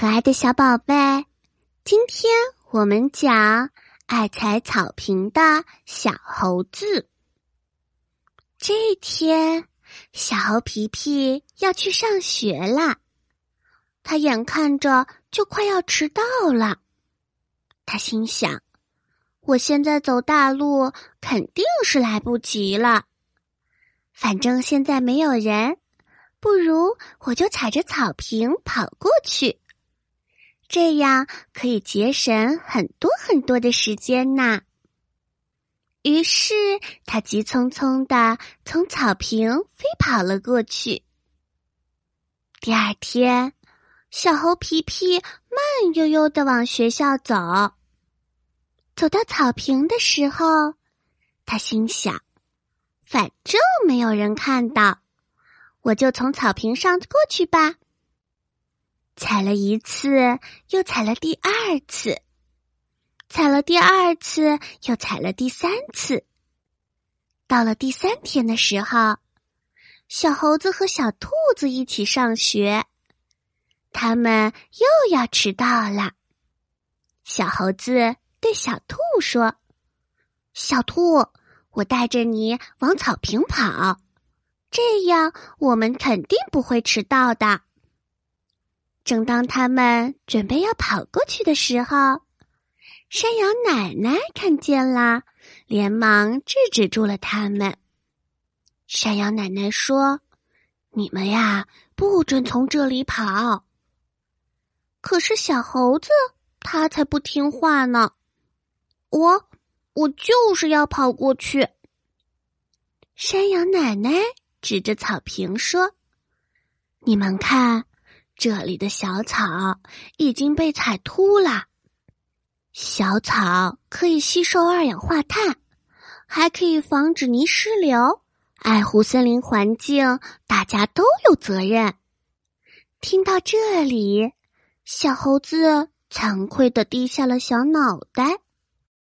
可爱的小宝贝，今天我们讲爱踩草坪的小猴子。这天，小猴皮皮要去上学了，他眼看着就快要迟到了。他心想：“我现在走大路肯定是来不及了，反正现在没有人，不如我就踩着草坪跑过去。”这样可以节省很多很多的时间呢。于是他急匆匆的从草坪飞跑了过去。第二天，小猴皮皮慢悠悠的往学校走。走到草坪的时候，他心想：“反正没有人看到，我就从草坪上过去吧。”踩了一次，又踩了第二次，踩了第二次，又踩了第三次。到了第三天的时候，小猴子和小兔子一起上学，他们又要迟到了。小猴子对小兔说：“小兔，我带着你往草坪跑，这样我们肯定不会迟到的。”正当他们准备要跑过去的时候，山羊奶奶看见了，连忙制止住了他们。山羊奶奶说：“你们呀，不准从这里跑。”可是小猴子他才不听话呢，我我就是要跑过去。山羊奶奶指着草坪说：“你们看。”这里的小草已经被踩秃了。小草可以吸收二氧化碳，还可以防止泥石流，爱护森林环境，大家都有责任。听到这里，小猴子惭愧的低下了小脑袋。